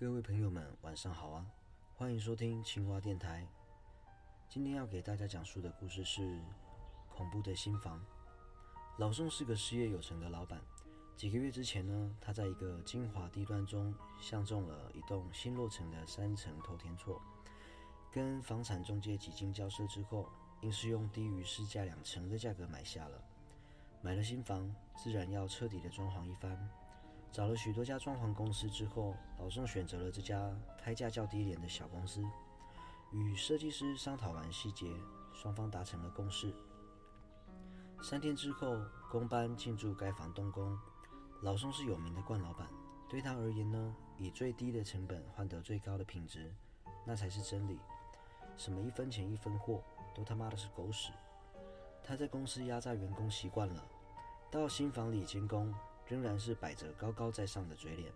各位朋友们，晚上好啊！欢迎收听青蛙电台。今天要给大家讲述的故事是恐怖的新房。老宋是个事业有成的老板。几个月之前呢，他在一个精华地段中相中了一栋新落成的三层头天厝，跟房产中介几经交涉之后，硬是用低于市价两成的价格买下了。买了新房，自然要彻底的装潢一番。找了许多家装潢公司之后，老宋选择了这家开价较低廉的小公司。与设计师商讨完细节，双方达成了共识。三天之后，工班进驻该房动工。老宋是有名的惯老板，对他而言呢，以最低的成本换得最高的品质，那才是真理。什么一分钱一分货，都他妈的是狗屎。他在公司压榨员工习惯了，到新房里监工。仍然是摆着高高在上的嘴脸，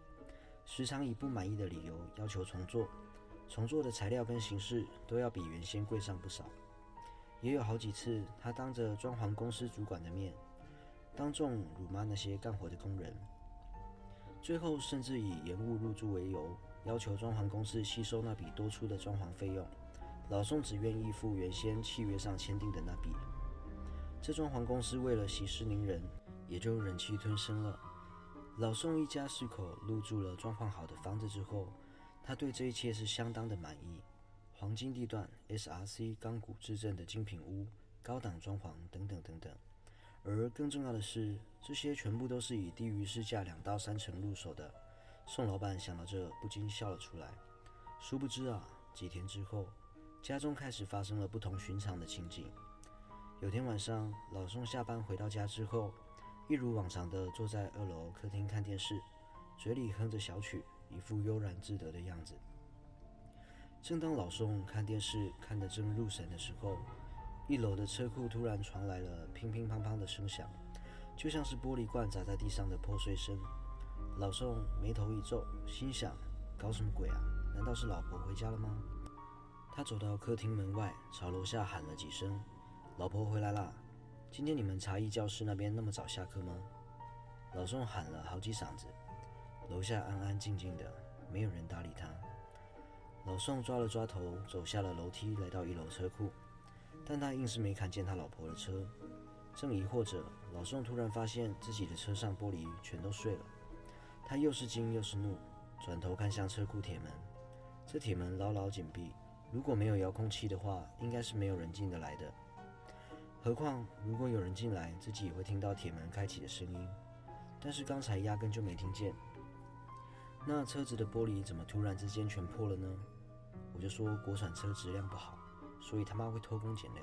时常以不满意的理由要求重做，重做的材料跟形式都要比原先贵上不少。也有好几次，他当着装潢公司主管的面，当众辱骂那些干活的工人，最后甚至以延误入住为由，要求装潢公司吸收那笔多出的装潢费用。老宋只愿意付原先契约上签订的那笔。这装潢公司为了息事宁人。也就忍气吞声了。老宋一家四口入住了装潢好的房子之后，他对这一切是相当的满意。黄金地段、SRC 钢骨质证的精品屋、高档装潢等等等等。而更重要的是，这些全部都是以低于市价两到三成入手的。宋老板想到这，不禁笑了出来。殊不知啊，几天之后，家中开始发生了不同寻常的情景。有天晚上，老宋下班回到家之后。一如往常的坐在二楼客厅看电视，嘴里哼着小曲，一副悠然自得的样子。正当老宋看电视看得正入神的时候，一楼的车库突然传来了乒乒乓乓的声响，就像是玻璃罐砸在地上的破碎声。老宋眉头一皱，心想：搞什么鬼啊？难道是老婆回家了吗？他走到客厅门外，朝楼下喊了几声：“老婆回来啦！”今天你们茶艺教室那边那么早下课吗？老宋喊了好几嗓子，楼下安安静静的，没有人搭理他。老宋抓了抓头，走下了楼梯，来到一楼车库，但他硬是没看见他老婆的车。正疑惑着，老宋突然发现自己的车上玻璃全都碎了。他又是惊又是怒，转头看向车库铁门，这铁门牢牢紧闭，如果没有遥控器的话，应该是没有人进得来的。何况，如果有人进来，自己也会听到铁门开启的声音。但是刚才压根就没听见。那车子的玻璃怎么突然之间全破了呢？我就说国产车质量不好，所以他妈会偷工减料。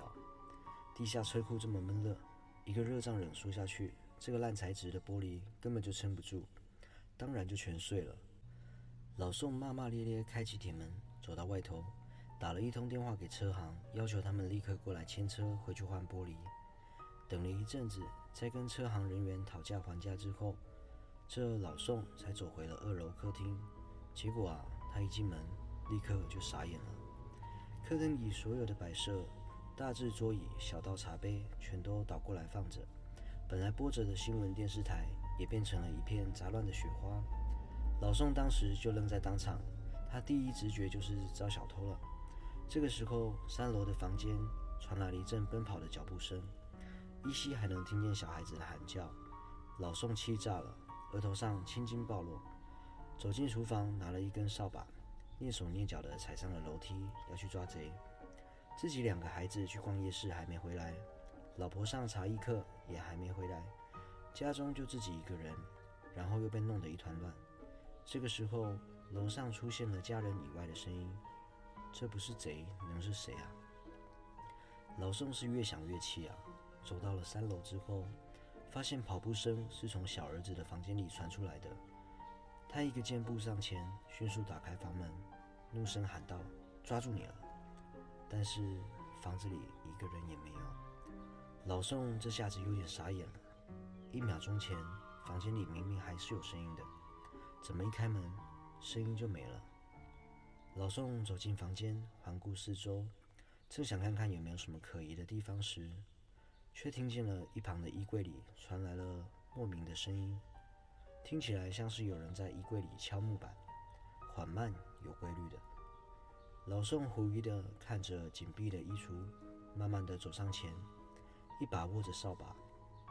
地下车库这么闷热，一个热胀冷缩下去，这个烂材质的玻璃根本就撑不住，当然就全碎了。老宋骂骂咧咧开启铁门，走到外头。打了一通电话给车行，要求他们立刻过来牵车回去换玻璃。等了一阵子，在跟车行人员讨价还价之后，这老宋才走回了二楼客厅。结果啊，他一进门，立刻就傻眼了。客厅里所有的摆设，大至桌椅，小到茶杯，全都倒过来放着。本来播着的新闻电视台，也变成了一片杂乱的雪花。老宋当时就愣在当场，他第一直觉就是遭小偷了。这个时候，三楼的房间传来了一阵奔跑的脚步声，依稀还能听见小孩子的喊叫。老宋气炸了，额头上青筋暴露，走进厨房，拿了一根扫把，蹑手蹑脚地踩上了楼梯，要去抓贼。自己两个孩子去逛夜市还没回来，老婆上茶艺课也还没回来，家中就自己一个人，然后又被弄得一团乱。这个时候，楼上出现了家人以外的声音。这不是贼，能是谁啊？老宋是越想越气啊！走到了三楼之后，发现跑步声是从小儿子的房间里传出来的。他一个箭步上前，迅速打开房门，怒声喊道：“抓住你了！”但是房子里一个人也没有。老宋这下子有点傻眼了。一秒钟前，房间里明明还是有声音的，怎么一开门，声音就没了？老宋走进房间，环顾四周，正想看看有没有什么可疑的地方时，却听见了一旁的衣柜里传来了莫名的声音，听起来像是有人在衣柜里敲木板，缓慢有规律的。老宋狐疑的看着紧闭的衣橱，慢慢的走上前，一把握着扫把，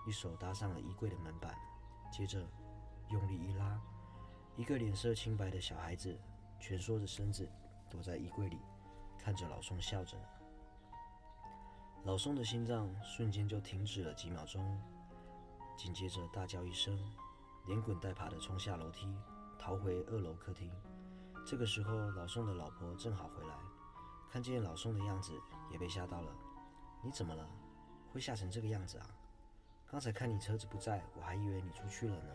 一手搭上了衣柜的门板，接着用力一拉，一个脸色清白的小孩子蜷缩着身子躲在衣柜里，看着老宋笑着。老宋的心脏瞬间就停止了几秒钟，紧接着大叫一声，连滚带爬地冲下楼梯，逃回二楼客厅。这个时候，老宋的老婆正好回来，看见老宋的样子，也被吓到了。你怎么了？会吓成这个样子啊？刚才看你车子不在，我还以为你出去了呢。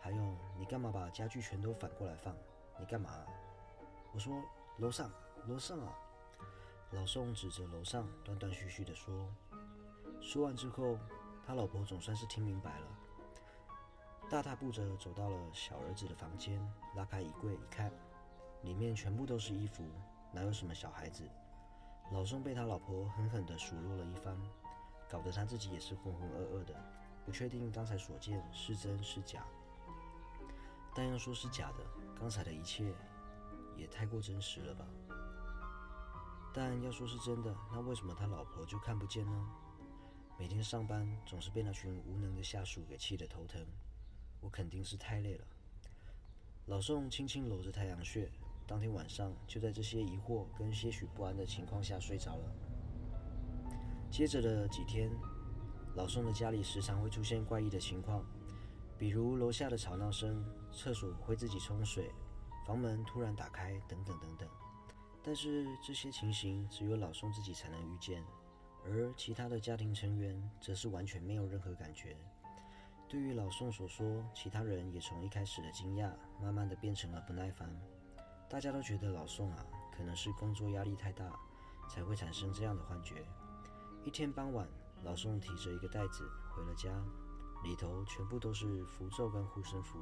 还有，你干嘛把家具全都反过来放？你干嘛？我说楼上，楼上啊！老宋指着楼上，断断续续地说。说完之后，他老婆总算是听明白了，大踏步着走到了小儿子的房间，拉开衣柜一看。里面全部都是衣服，哪有什么小孩子？老宋被他老婆狠狠地数落了一番，搞得他自己也是浑浑噩噩的，不确定刚才所见是真是假。但要说是假的，刚才的一切也太过真实了吧？但要说是真的，那为什么他老婆就看不见呢？每天上班总是被那群无能的下属给气得头疼，我肯定是太累了。老宋轻轻揉着太阳穴。当天晚上，就在这些疑惑跟些许不安的情况下睡着了。接着的几天，老宋的家里时常会出现怪异的情况，比如楼下的吵闹声、厕所会自己冲水、房门突然打开等等等等。但是这些情形只有老宋自己才能遇见，而其他的家庭成员则是完全没有任何感觉。对于老宋所说，其他人也从一开始的惊讶，慢慢的变成了不耐烦。大家都觉得老宋啊，可能是工作压力太大，才会产生这样的幻觉。一天傍晚，老宋提着一个袋子回了家，里头全部都是符咒跟护身符。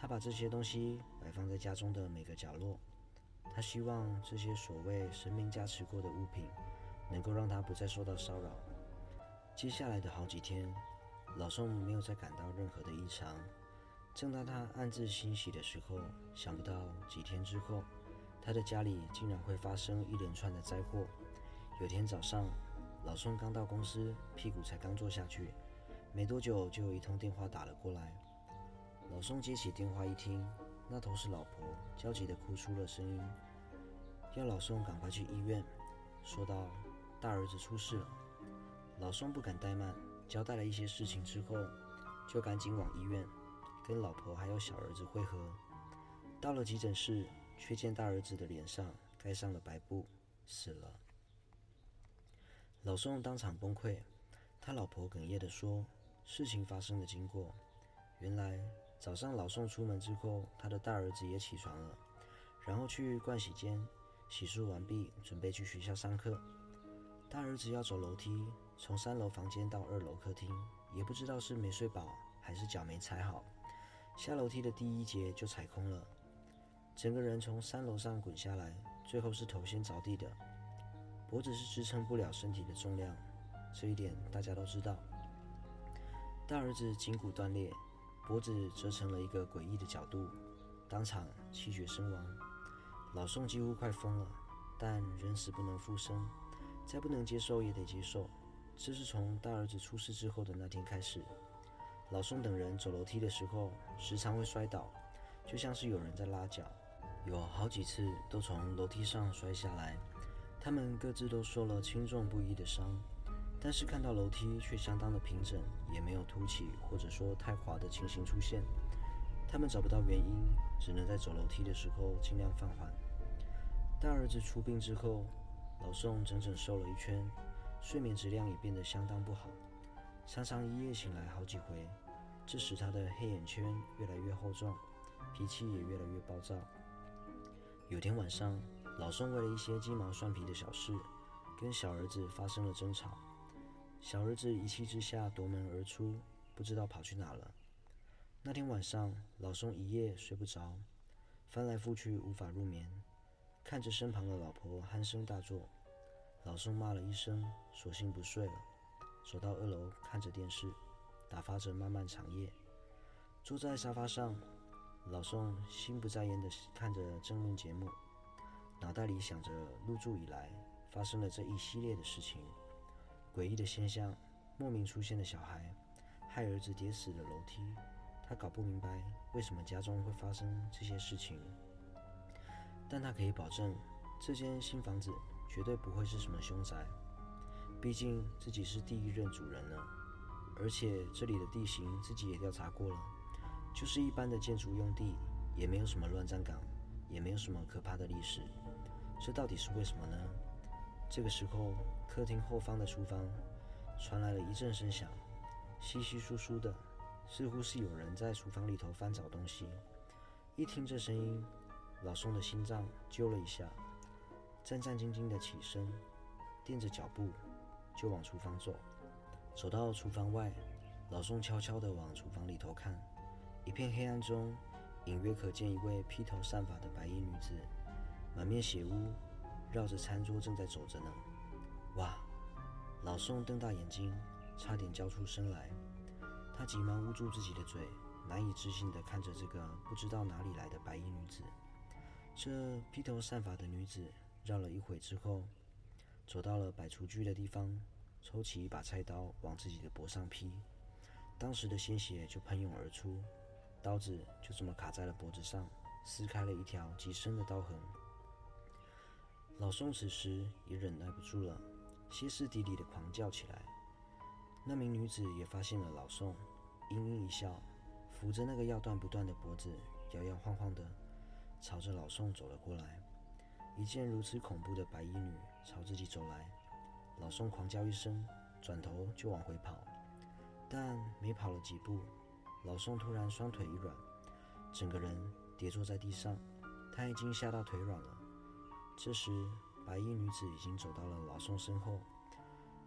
他把这些东西摆放在家中的每个角落，他希望这些所谓神明加持过的物品，能够让他不再受到骚扰。接下来的好几天，老宋没有再感到任何的异常。正当他暗自欣喜的时候，想不到几天之后，他的家里竟然会发生一连串的灾祸。有天早上，老宋刚到公司，屁股才刚坐下去，没多久就有一通电话打了过来。老宋接起电话一听，那头是老婆，焦急地哭出了声音，要老宋赶快去医院，说道：“大儿子出事了。”老宋不敢怠慢，交代了一些事情之后，就赶紧往医院。跟老婆还有小儿子会合，到了急诊室，却见大儿子的脸上盖上了白布，死了。老宋当场崩溃，他老婆哽咽地说：“事情发生的经过，原来早上老宋出门之后，他的大儿子也起床了，然后去盥洗间洗漱完毕，准备去学校上课。大儿子要走楼梯，从三楼房间到二楼客厅，也不知道是没睡饱还是脚没踩好。”下楼梯的第一节就踩空了，整个人从三楼上滚下来，最后是头先着地的，脖子是支撑不了身体的重量，这一点大家都知道。大儿子颈骨断裂，脖子折成了一个诡异的角度，当场气绝身亡。老宋几乎快疯了，但人死不能复生，再不能接受也得接受。这是从大儿子出事之后的那天开始。老宋等人走楼梯的时候，时常会摔倒，就像是有人在拉脚，有好几次都从楼梯上摔下来。他们各自都受了轻重不一的伤，但是看到楼梯却相当的平整，也没有凸起或者说太滑的情形出现。他们找不到原因，只能在走楼梯的时候尽量放缓。大儿子出殡之后，老宋整整瘦了一圈，睡眠质量也变得相当不好。常常一夜醒来好几回，这使他的黑眼圈越来越厚重，脾气也越来越暴躁。有天晚上，老宋为了一些鸡毛蒜皮的小事，跟小儿子发生了争吵。小儿子一气之下夺门而出，不知道跑去哪了。那天晚上，老宋一夜睡不着，翻来覆去无法入眠，看着身旁的老婆鼾声大作，老宋骂了一声，索性不睡了。走到二楼，看着电视，打发着漫漫长夜。坐在沙发上，老宋心不在焉地看着争论节目，脑袋里想着入住以来发生了这一系列的事情，诡异的现象，莫名出现的小孩，害儿子跌死的楼梯，他搞不明白为什么家中会发生这些事情，但他可以保证，这间新房子绝对不会是什么凶宅，毕竟自己是第一任主人了，而且这里的地形自己也调查过了。就是一般的建筑用地，也没有什么乱葬岗，也没有什么可怕的历史。这到底是为什么呢？这个时候，客厅后方的厨房传来了一阵声响，稀稀疏疏的，似乎是有人在厨房里头翻找东西。一听这声音，老宋的心脏揪了一下，战战兢兢的起身，垫着脚步就往厨房走。走到厨房外，老宋悄悄地往厨房里头看。一片黑暗中，隐约可见一位披头散发的白衣女子，满面血污，绕着餐桌正在走着呢。哇！老宋瞪大眼睛，差点叫出声来。他急忙捂住自己的嘴，难以置信地看着这个不知道哪里来的白衣女子。这披头散发的女子绕了一会之后，走到了摆厨具的地方，抽起一把菜刀往自己的脖上劈，当时的鲜血就喷涌而出。刀子就这么卡在了脖子上，撕开了一条极深的刀痕。老宋此时也忍耐不住了，歇斯底里的狂叫起来。那名女子也发现了老宋，阴阴一笑，扶着那个要断不断的脖子，摇摇晃晃的朝着老宋走了过来。一见如此恐怖的白衣女朝自己走来，老宋狂叫一声，转头就往回跑，但没跑了几步。老宋突然双腿一软，整个人跌坐在地上，他已经吓到腿软了。这时，白衣女子已经走到了老宋身后，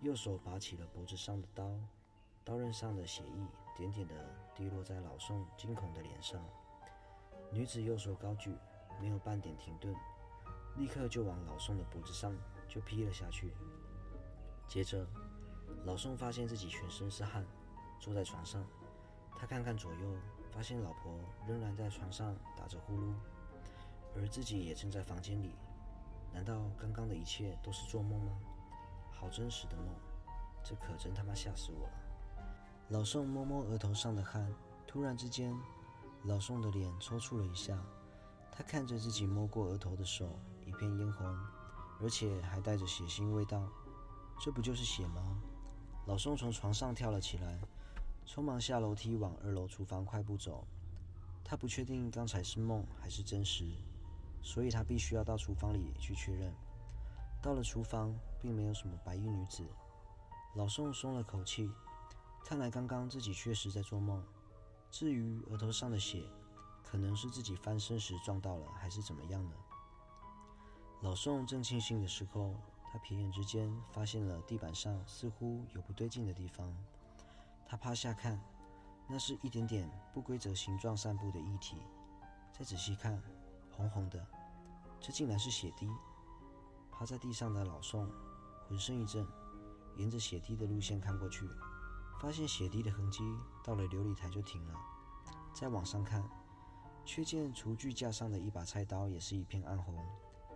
右手拔起了脖子上的刀，刀刃上的血液点点的滴落在老宋惊恐的脸上。女子右手高举，没有半点停顿，立刻就往老宋的脖子上就劈了下去。接着，老宋发现自己全身是汗，坐在床上。他看看左右，发现老婆仍然在床上打着呼噜，而自己也正在房间里。难道刚刚的一切都是做梦吗？好真实的梦，这可真他妈吓死我了！老宋摸摸额头上的汗，突然之间，老宋的脸抽搐了一下。他看着自己摸过额头的手，一片嫣红，而且还带着血腥味道。这不就是血吗？老宋从床上跳了起来。匆忙下楼梯往二楼厨房快步走，他不确定刚才是梦还是真实，所以他必须要到厨房里去确认。到了厨房，并没有什么白衣女子，老宋松了口气，看来刚刚自己确实在做梦。至于额头上的血，可能是自己翻身时撞到了，还是怎么样呢？老宋正庆幸的时候，他瞥眼之间发现了地板上似乎有不对劲的地方。他趴下看，那是一点点不规则形状散布的液体。再仔细看，红红的，这竟然是血滴。趴在地上的老宋浑身一震，沿着血滴的路线看过去，发现血滴的痕迹到了琉璃台就停了。再往上看，却见厨具架上的一把菜刀也是一片暗红，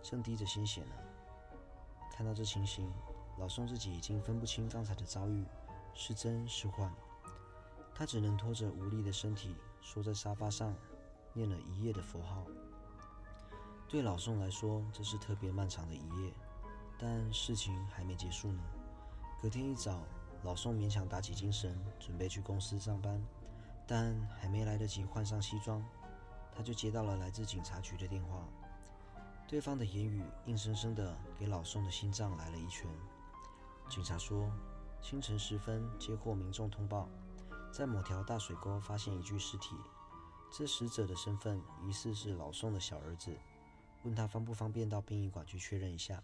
正滴着鲜血呢。看到这情形，老宋自己已经分不清刚才的遭遇是真是幻。他只能拖着无力的身体，缩在沙发上，念了一夜的佛号。对老宋来说，这是特别漫长的一夜。但事情还没结束呢。隔天一早，老宋勉强打起精神，准备去公司上班。但还没来得及换上西装，他就接到了来自警察局的电话。对方的言语硬生生的给老宋的心脏来了一拳。警察说，清晨时分接获民众通报。在某条大水沟发现一具尸体，这死者的身份疑似是老宋的小儿子。问他方不方便到殡仪馆去确认一下。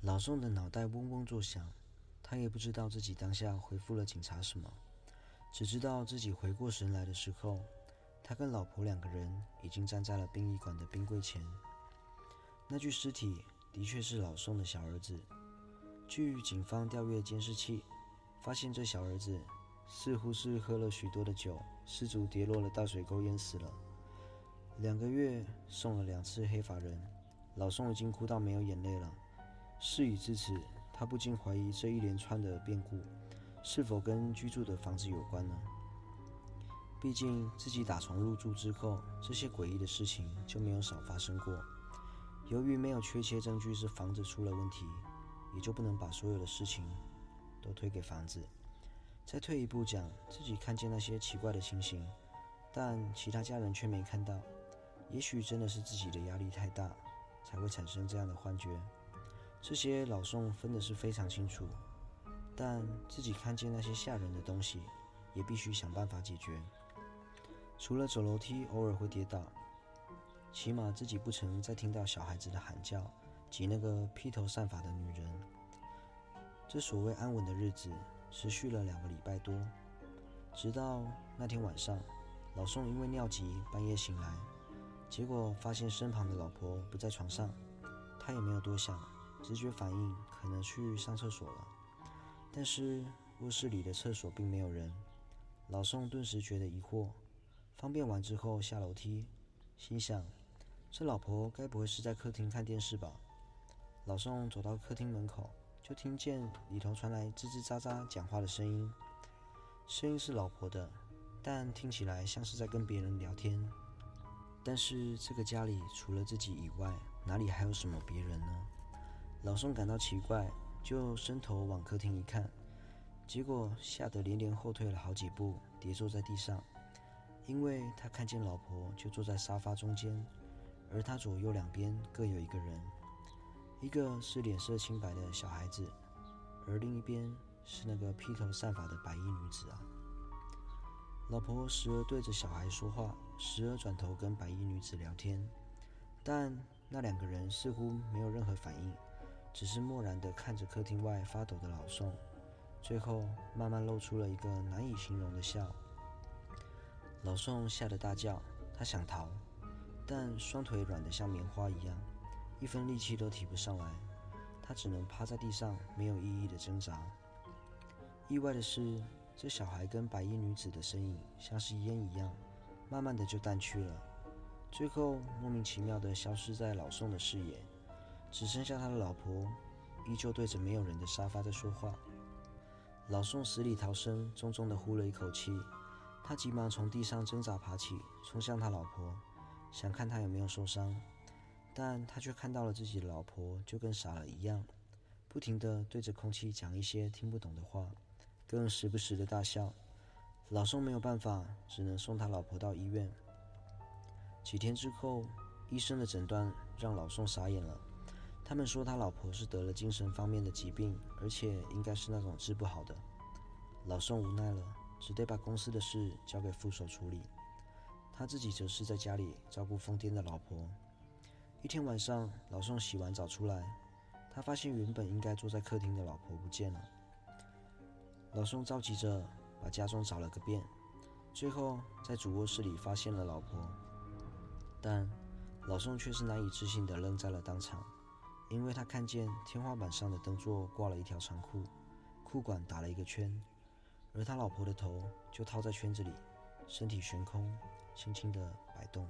老宋的脑袋嗡嗡作响，他也不知道自己当下回复了警察什么，只知道自己回过神来的时候，他跟老婆两个人已经站在了殡仪馆的冰柜前。那具尸体的确是老宋的小儿子。据警方调阅监视器，发现这小儿子。似乎是喝了许多的酒，失足跌落了大水沟，淹死了。两个月送了两次黑发人，老宋已经哭到没有眼泪了。事已至此，他不禁怀疑这一连串的变故是否跟居住的房子有关呢？毕竟自己打从入住之后，这些诡异的事情就没有少发生过。由于没有确切证据是房子出了问题，也就不能把所有的事情都推给房子。再退一步讲，自己看见那些奇怪的情形，但其他家人却没看到，也许真的是自己的压力太大，才会产生这样的幻觉。这些老宋分的是非常清楚，但自己看见那些吓人的东西，也必须想办法解决。除了走楼梯偶尔会跌倒，起码自己不曾再听到小孩子的喊叫及那个披头散发的女人。这所谓安稳的日子持续了两个礼拜多，直到那天晚上，老宋因为尿急半夜醒来，结果发现身旁的老婆不在床上，他也没有多想。直觉反应可能去上厕所了，但是卧室里的厕所并没有人。老宋顿时觉得疑惑，方便完之后下楼梯，心想：这老婆该不会是在客厅看电视吧？老宋走到客厅门口，就听见里头传来吱吱喳喳讲话的声音。声音是老婆的，但听起来像是在跟别人聊天。但是这个家里除了自己以外，哪里还有什么别人呢？老宋感到奇怪，就伸头往客厅一看，结果吓得连连后退了好几步，跌坐在地上。因为他看见老婆就坐在沙发中间，而他左右两边各有一个人，一个是脸色清白的小孩子，而另一边是那个披头散发的白衣女子啊。老婆时而对着小孩说话，时而转头跟白衣女子聊天，但那两个人似乎没有任何反应。只是漠然地看着客厅外发抖的老宋，最后慢慢露出了一个难以形容的笑。老宋吓得大叫，他想逃，但双腿软得像棉花一样，一分力气都提不上来，他只能趴在地上，没有意义的挣扎。意外的是，这小孩跟白衣女子的身影像是烟一样，慢慢的就淡去了，最后莫名其妙地消失在老宋的视野。只剩下他的老婆，依旧对着没有人的沙发在说话。老宋死里逃生，重重地呼了一口气。他急忙从地上挣扎爬起，冲向他老婆，想看他有没有受伤。但他却看到了自己的老婆，就跟傻了一样，不停地对着空气讲一些听不懂的话，更时不时的大笑。老宋没有办法，只能送他老婆到医院。几天之后，医生的诊断让老宋傻眼了。他们说他老婆是得了精神方面的疾病，而且应该是那种治不好的。老宋无奈了，只得把公司的事交给副手处理，他自己则是在家里照顾疯癫的老婆。一天晚上，老宋洗完澡出来，他发现原本应该坐在客厅的老婆不见了。老宋着急着把家中找了个遍，最后在主卧室里发现了老婆，但老宋却是难以置信地愣在了当场。因为他看见天花板上的灯座挂了一条长裤，裤管打了一个圈，而他老婆的头就套在圈子里，身体悬空，轻轻地摆动，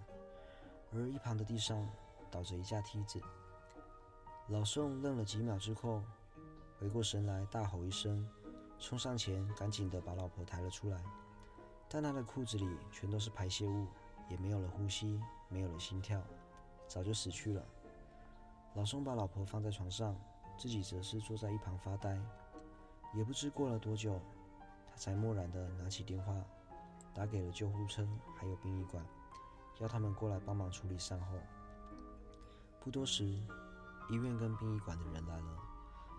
而一旁的地上倒着一架梯子。老宋愣了几秒之后，回过神来，大吼一声，冲上前，赶紧地把老婆抬了出来，但他的裤子里全都是排泄物，也没有了呼吸，没有了心跳，早就死去了。老宋把老婆放在床上，自己则是坐在一旁发呆。也不知过了多久，他才漠然地拿起电话，打给了救护车，还有殡仪馆，要他们过来帮忙处理善后。不多时，医院跟殡仪馆的人来了，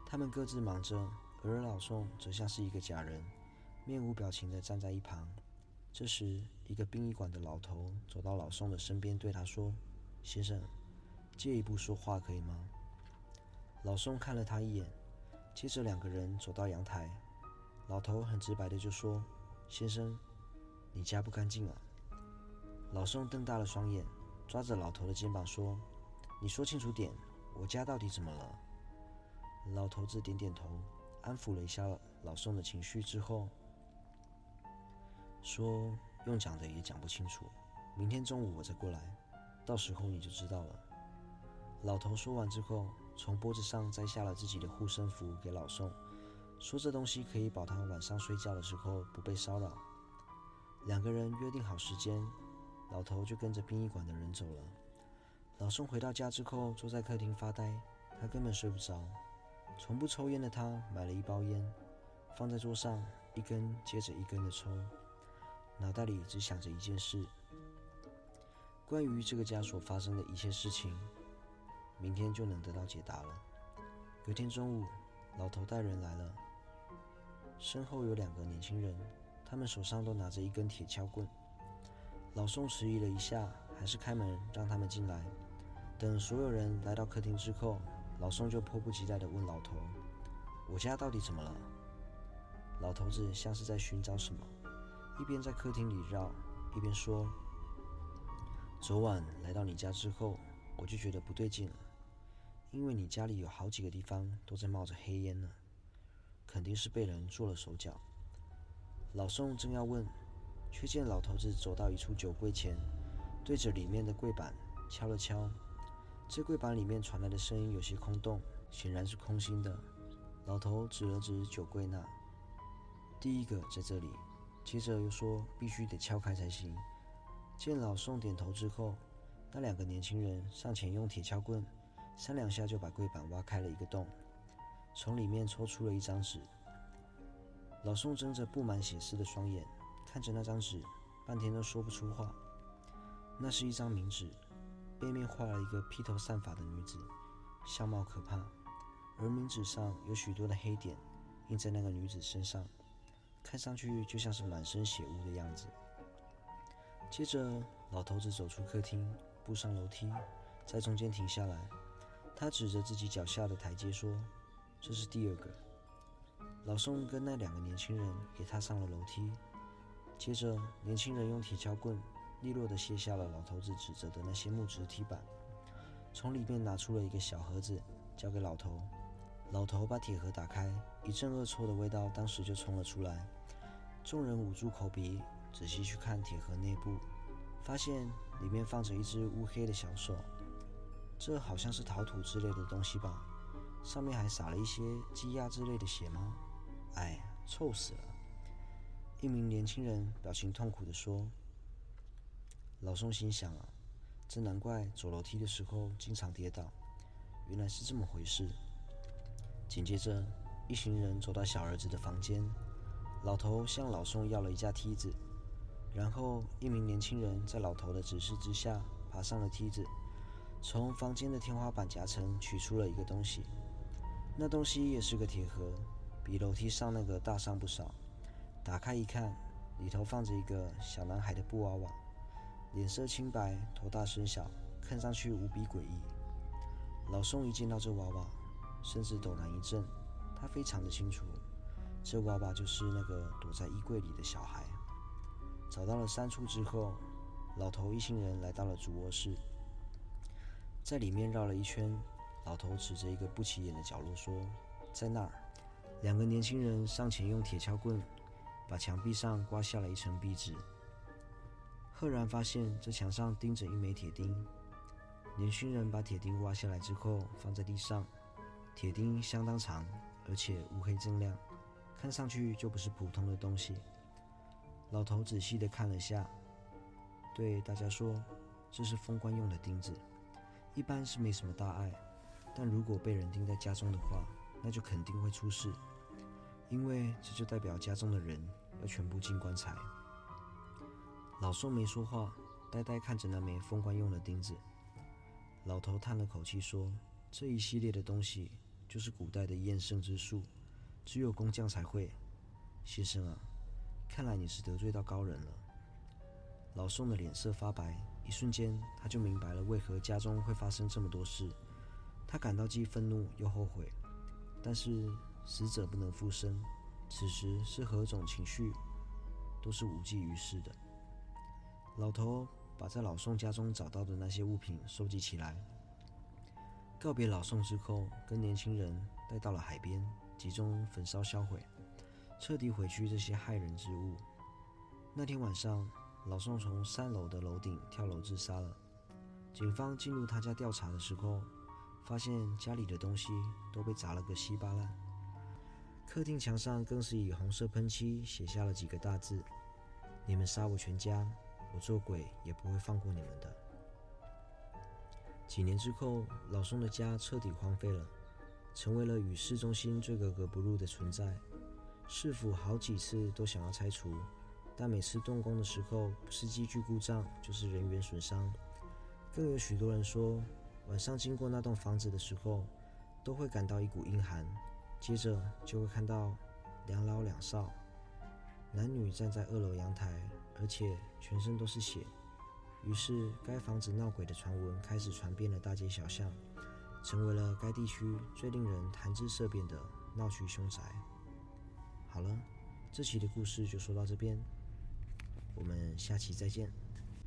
他们各自忙着，而老宋则像是一个假人，面无表情地站在一旁。这时，一个殡仪馆的老头走到老宋的身边，对他说：“先生。”借一步说话可以吗？老宋看了他一眼，接着两个人走到阳台。老头很直白的就说：“先生，你家不干净啊。”老宋瞪大了双眼，抓着老头的肩膀说：“你说清楚点，我家到底怎么了？”老头子点点头，安抚了一下老宋的情绪之后，说：“用讲的也讲不清楚，明天中午我再过来。”到时候你就知道了。”老头说完之后，从脖子上摘下了自己的护身符给老宋，说这东西可以保他晚上睡觉的时候不被骚扰。两个人约定好时间，老头就跟着殡仪馆的人走了。老宋回到家之后，坐在客厅发呆，他根本睡不着。从不抽烟的他买了一包烟，放在桌上，一根接着一根的抽，脑袋里只想着一件事：关于这个家所发生的一切事情。明天就能得到解答了。隔天中午，老头带人来了，身后有两个年轻人，他们手上都拿着一根铁锹棍。老宋迟疑了一下，还是开门让他们进来。等所有人来到客厅之后，老宋就迫不及待地问老头：“我家到底怎么了？”老头子像是在寻找什么，一边在客厅里绕，一边说：“昨晚来到你家之后，我就觉得不对劲了。”因为你家里有好几个地方都在冒着黑烟呢，肯定是被人做了手脚。老宋正要问，却见老头子走到一处酒柜前，对着里面的柜板敲了敲。这柜板里面传来的声音有些空洞，显然是空心的。老头指了指酒柜那，第一个在这里。接着又说必须得敲开才行。见老宋点头之后，那两个年轻人上前用铁锹棍。三两下就把柜板挖开了一个洞，从里面抽出了一张纸。老宋睁着布满血丝的双眼，看着那张纸，半天都说不出话。那是一张冥纸，背面画了一个披头散发的女子，相貌可怕，而名纸上有许多的黑点，印在那个女子身上，看上去就像是满身血污的样子。接着，老头子走出客厅，步上楼梯，在中间停下来。他指着自己脚下的台阶说：“这是第二个。”老宋跟那两个年轻人也踏上了楼梯。接着，年轻人用铁锹棍利落地卸下了老头子指着的那些木质梯板，从里面拿出了一个小盒子，交给老头。老头把铁盒打开，一阵恶臭的味道当时就冲了出来。众人捂住口鼻，仔细去看铁盒内部，发现里面放着一只乌黑的小手。这好像是陶土之类的东西吧？上面还撒了一些鸡鸭之类的血吗？哎，臭死了！一名年轻人表情痛苦地说。老宋心想啊，这难怪走楼梯的时候经常跌倒，原来是这么回事。紧接着，一行人走到小儿子的房间，老头向老宋要了一架梯子，然后一名年轻人在老头的指示之下爬上了梯子。从房间的天花板夹层取出了一个东西，那东西也是个铁盒，比楼梯上那个大上不少。打开一看，里头放着一个小男孩的布娃娃，脸色清白，头大身小，看上去无比诡异。老宋一见到这娃娃，身子抖然一震，他非常的清楚，这娃娃就是那个躲在衣柜里的小孩。找到了三处之后，老头一行人来到了主卧室。在里面绕了一圈，老头指着一个不起眼的角落说：“在那儿。”两个年轻人上前用铁锹棍把墙壁上刮下了一层壁纸，赫然发现这墙上钉着一枚铁钉。年轻人把铁钉挖下来之后放在地上，铁钉相当长，而且乌黑锃亮，看上去就不是普通的东西。老头仔细地看了下，对大家说：“这是封官用的钉子。”一般是没什么大碍，但如果被人钉在家中的话，那就肯定会出事，因为这就代表家中的人要全部进棺材。老宋没说话，呆呆看着那枚封棺用的钉子。老头叹了口气说：“这一系列的东西就是古代的验圣之术，只有工匠才会。先生啊，看来你是得罪到高人了。”老宋的脸色发白。一瞬间，他就明白了为何家中会发生这么多事。他感到既愤怒又后悔，但是死者不能复生，此时是何种情绪都是无济于事的。老头把在老宋家中找到的那些物品收集起来，告别老宋之后，跟年轻人带到了海边，集中焚烧销毁，彻底毁去这些害人之物。那天晚上。老宋从三楼的楼顶跳楼自杀了。警方进入他家调查的时候，发现家里的东西都被砸了个稀巴烂，客厅墙上更是以红色喷漆写下了几个大字：“你们杀我全家，我做鬼也不会放过你们的。”几年之后，老宋的家彻底荒废了，成为了与市中心最格格不入的存在。市府好几次都想要拆除，但每次动工的时候，不是机具故障，就是人员损伤。更有许多人说，晚上经过那栋房子的时候，都会感到一股阴寒，接着就会看到两老两少，男女站在二楼阳台，而且全身都是血。于是，该房子闹鬼的传闻开始传遍了大街小巷，成为了该地区最令人谈之色变的闹区凶宅。好了，这期的故事就说到这边，我们下期再见。